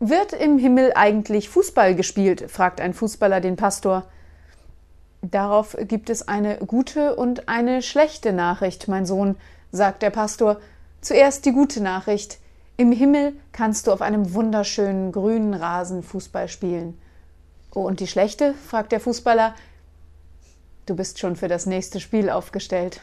Wird im Himmel eigentlich Fußball gespielt? fragt ein Fußballer den Pastor. Darauf gibt es eine gute und eine schlechte Nachricht, mein Sohn, sagt der Pastor. Zuerst die gute Nachricht. Im Himmel kannst du auf einem wunderschönen grünen Rasen Fußball spielen. Oh, und die schlechte? fragt der Fußballer. Du bist schon für das nächste Spiel aufgestellt.